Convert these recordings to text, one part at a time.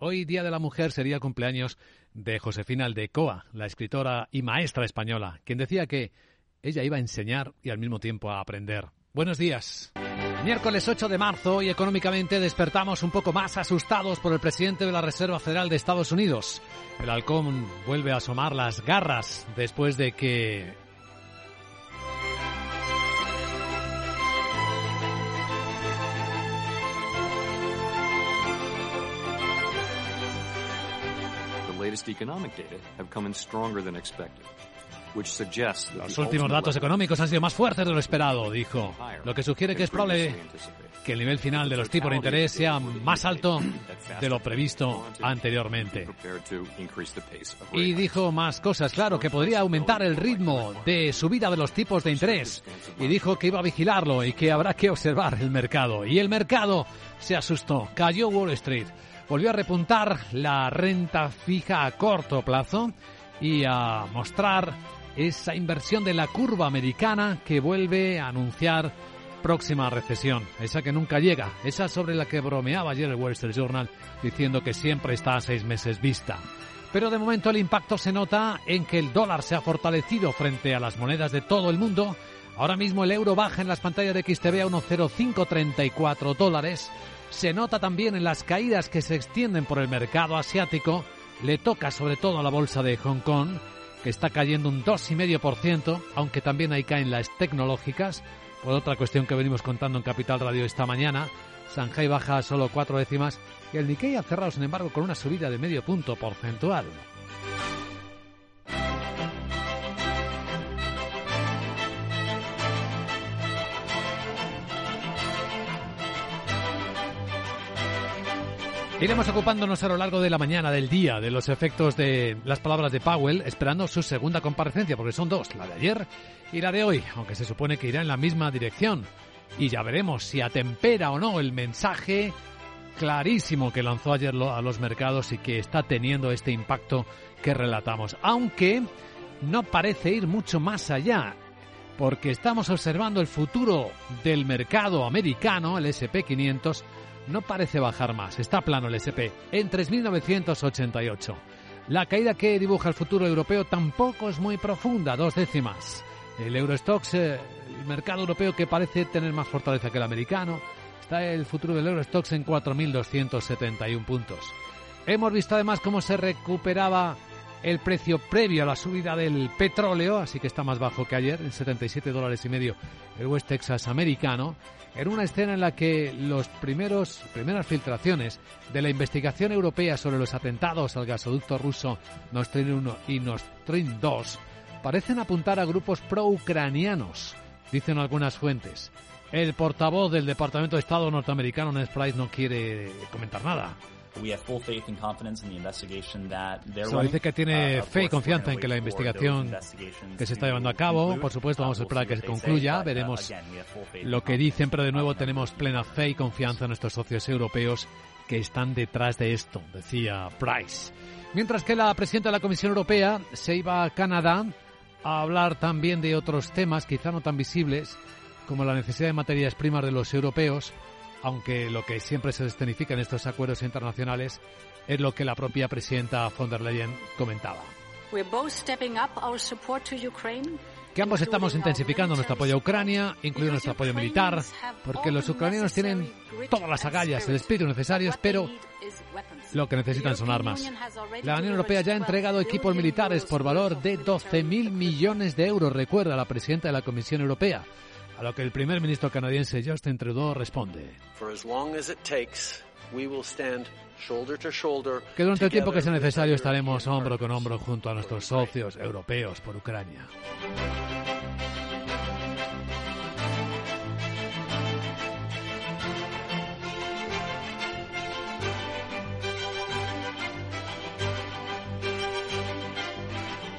Hoy, Día de la Mujer, sería cumpleaños de Josefina Aldecoa, la escritora y maestra española, quien decía que ella iba a enseñar y al mismo tiempo a aprender. Buenos días. Miércoles 8 de marzo y económicamente despertamos un poco más asustados por el presidente de la Reserva Federal de Estados Unidos. El halcón vuelve a asomar las garras después de que Los últimos datos económicos han sido más fuertes de lo esperado, dijo, lo que sugiere que es probable que el nivel final de los tipos de interés sea más alto de lo previsto anteriormente. Y dijo más cosas, claro, que podría aumentar el ritmo de subida de los tipos de interés. Y dijo que iba a vigilarlo y que habrá que observar el mercado. Y el mercado se asustó, cayó Wall Street volvió a repuntar la renta fija a corto plazo y a mostrar esa inversión de la curva americana que vuelve a anunciar próxima recesión, esa que nunca llega, esa sobre la que bromeaba ayer el Wall Street Journal diciendo que siempre está a seis meses vista. Pero de momento el impacto se nota en que el dólar se ha fortalecido frente a las monedas de todo el mundo. Ahora mismo el euro baja en las pantallas de XTV a 1,0534 dólares se nota también en las caídas que se extienden por el mercado asiático. Le toca sobre todo a la bolsa de Hong Kong, que está cayendo un 2,5%, aunque también ahí caen las tecnológicas. Por otra cuestión que venimos contando en Capital Radio esta mañana, Shanghai baja solo cuatro décimas y el Nikkei ha cerrado, sin embargo, con una subida de medio punto porcentual. Iremos ocupándonos a lo largo de la mañana, del día, de los efectos de las palabras de Powell, esperando su segunda comparecencia, porque son dos, la de ayer y la de hoy, aunque se supone que irá en la misma dirección. Y ya veremos si atempera o no el mensaje clarísimo que lanzó ayer a los mercados y que está teniendo este impacto que relatamos. Aunque no parece ir mucho más allá, porque estamos observando el futuro del mercado americano, el SP500, no parece bajar más. Está plano el SP en 3.988. La caída que dibuja el futuro europeo tampoco es muy profunda, dos décimas. El Eurostox, eh, el mercado europeo que parece tener más fortaleza que el americano, está el futuro del Eurostox en 4.271 puntos. Hemos visto además cómo se recuperaba el precio previo a la subida del petróleo, así que está más bajo que ayer, en 77 dólares y medio el West Texas americano, en una escena en la que los primeros primeras filtraciones de la investigación europea sobre los atentados al gasoducto ruso Nord Stream 1 y Nord Stream 2 parecen apuntar a grupos pro-ucranianos, dicen algunas fuentes. El portavoz del Departamento de Estado norteamericano, Ned Price, no quiere comentar nada. Dice que tiene uh, fe y confianza en que la investigación que se está llevando a cabo, por supuesto, vamos a esperar a que se concluya, uh, veremos lo que dicen, pero de nuevo tenemos plena fe y confianza en nuestros socios europeos que están detrás de esto, decía Price. Mientras que la presidenta de la Comisión Europea se iba a Canadá a hablar también de otros temas, quizá no tan visibles, como la necesidad de materias primas de los europeos, aunque lo que siempre se escenifica en estos acuerdos internacionales es lo que la propia presidenta von der Leyen comentaba. Que ambos estamos intensificando nuestro apoyo a Ucrania, incluido nuestro apoyo militar, porque los ucranianos tienen todas las agallas, el espíritu necesarios, pero lo que necesitan son armas. La Unión Europea ya ha entregado equipos militares por valor de 12.000 millones de euros, recuerda la presidenta de la Comisión Europea. A lo que el primer ministro canadiense Justin Trudeau responde. Que durante el tiempo que sea necesario estaremos hombro con hombro junto a nuestros socios europeos por Ucrania.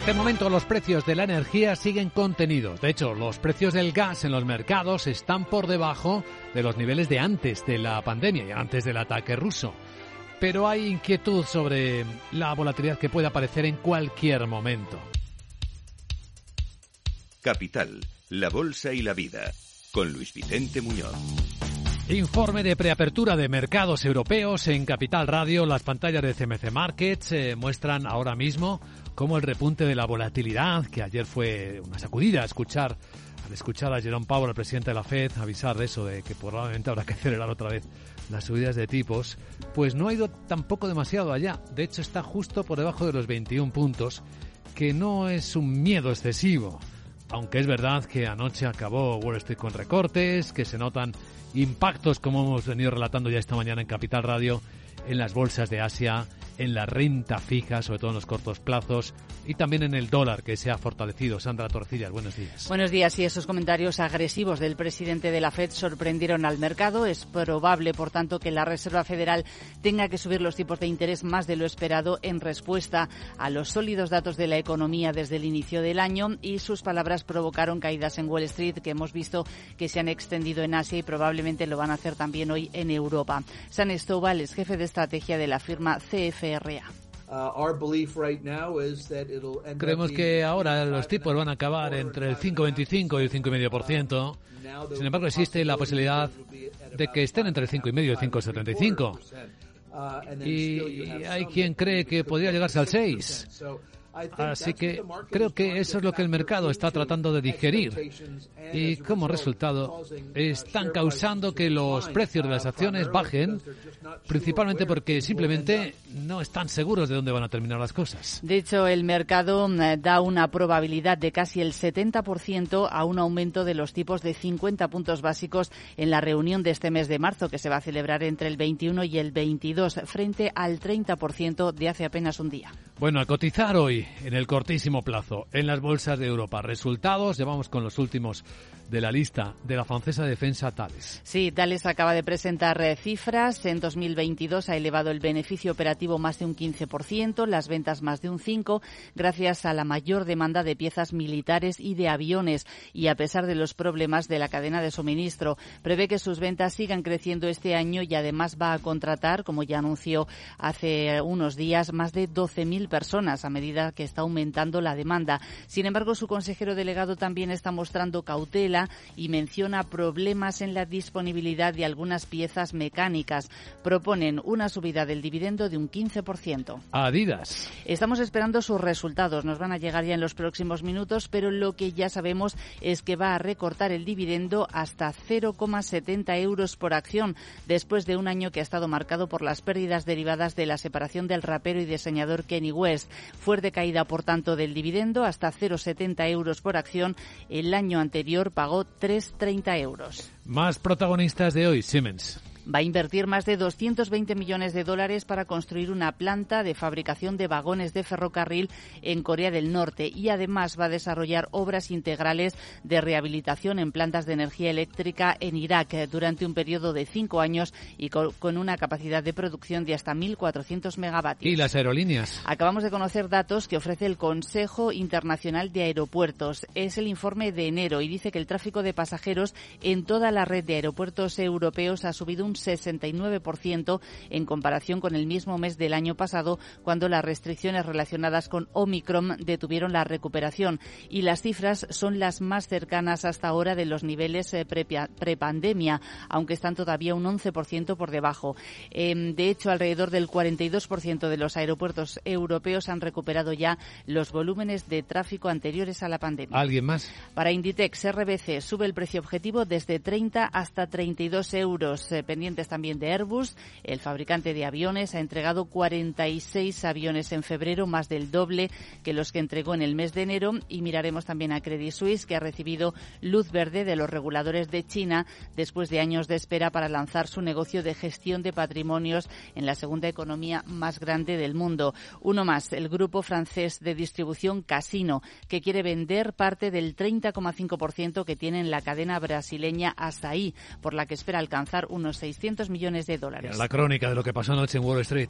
De momento los precios de la energía siguen contenidos. De hecho, los precios del gas en los mercados están por debajo de los niveles de antes de la pandemia y antes del ataque ruso. Pero hay inquietud sobre la volatilidad que puede aparecer en cualquier momento. Capital, la Bolsa y la Vida, con Luis Vicente Muñoz. Informe de preapertura de mercados europeos en Capital Radio. Las pantallas de CMC Markets eh, muestran ahora mismo cómo el repunte de la volatilidad, que ayer fue una sacudida, escuchar al escuchar a Jerome Powell, el presidente de la Fed, avisar de eso, de que probablemente habrá que acelerar otra vez las subidas de tipos, pues no ha ido tampoco demasiado allá. De hecho, está justo por debajo de los 21 puntos, que no es un miedo excesivo. Aunque es verdad que anoche acabó Wall Street con recortes, que se notan impactos, como hemos venido relatando ya esta mañana en Capital Radio, en las bolsas de Asia, en la renta fija, sobre todo en los cortos plazos, y también en el dólar, que se ha fortalecido. Sandra Torcillas, buenos días. Buenos días. Y esos comentarios agresivos del presidente de la Fed sorprendieron al mercado. Es probable, por tanto, que la Reserva Federal tenga que subir los tipos de interés más de lo esperado en respuesta a los sólidos datos de la economía desde el inicio del año y sus palabras provocaron caídas en Wall Street que hemos visto que se han extendido en Asia y probablemente lo van a hacer también hoy en Europa. San Estobal es jefe de estrategia de la firma CFRA. Uh, Creemos que ahora los tipos van a acabar entre el 5,25 y el 5,5%. Sin embargo, existe la posibilidad de que estén entre el 5,5 y el 5,75. Uh, y hay quien cree que podría llegarse al 6. Así que creo que eso es lo que el mercado está tratando de digerir y como resultado están causando que los precios de las acciones bajen principalmente porque simplemente no están seguros de dónde van a terminar las cosas. De hecho, el mercado eh, da una probabilidad de casi el 70% a un aumento de los tipos de 50 puntos básicos en la reunión de este mes de marzo que se va a celebrar entre el 21 y el 22 frente al 30% de hace apenas un día. Bueno, a cotizar hoy en el cortísimo plazo en las bolsas de Europa. Resultados, llevamos con los últimos de la lista de la francesa defensa Thales. Sí, Thales acaba de presentar eh, cifras. En 2022 ha elevado el beneficio operativo más de un 15%, las ventas más de un 5%, gracias a la mayor demanda de piezas militares y de aviones. Y a pesar de los problemas de la cadena de suministro, prevé que sus ventas sigan creciendo este año y además va a contratar, como ya anunció hace unos días, más de 12.000 personas a medida que está aumentando la demanda. Sin embargo, su consejero delegado también está mostrando cautela y menciona problemas en la disponibilidad de algunas piezas mecánicas. Proponen una subida del dividendo de un 15%. Adidas. Estamos esperando sus resultados. Nos van a llegar ya en los próximos minutos, pero lo que ya sabemos es que va a recortar el dividendo hasta 0,70 euros por acción después de un año que ha estado marcado por las pérdidas derivadas de la separación del rapero y diseñador Kenny West. Fuerte caída, por tanto, del dividendo hasta 0,70 euros por acción. El año anterior pagó 3,30 euros. Más protagonistas de hoy, Siemens va a invertir más de 220 millones de dólares para construir una planta de fabricación de vagones de ferrocarril en Corea del Norte y además va a desarrollar obras integrales de rehabilitación en plantas de energía eléctrica en Irak durante un periodo de cinco años y con una capacidad de producción de hasta 1.400 megavatios. ¿Y las aerolíneas? Acabamos de conocer datos que ofrece el Consejo Internacional de Aeropuertos. Es el informe de enero y dice que el tráfico de pasajeros en toda la red de aeropuertos europeos ha subido un 69% en comparación con el mismo mes del año pasado, cuando las restricciones relacionadas con Omicron detuvieron la recuperación. Y las cifras son las más cercanas hasta ahora de los niveles eh, prepandemia, aunque están todavía un 11% por debajo. Em, de hecho, alrededor del 42% de los aeropuertos europeos han recuperado ya los volúmenes de tráfico anteriores a la pandemia. ¿Alguien más? Para Inditex, RBC sube el precio objetivo desde 30 hasta 32 euros, eh, también de Airbus. El fabricante de aviones ha entregado 46 aviones en febrero, más del doble que los que entregó en el mes de enero. Y miraremos también a Credit Suisse, que ha recibido luz verde de los reguladores de China después de años de espera para lanzar su negocio de gestión de patrimonios en la segunda economía más grande del mundo. Uno más, el grupo francés de distribución Casino, que quiere vender parte del 30,5% que tiene en la cadena brasileña Asaí, por la que espera alcanzar unos 600 millones de dólares. La crónica de lo que pasó anoche en Wall Street.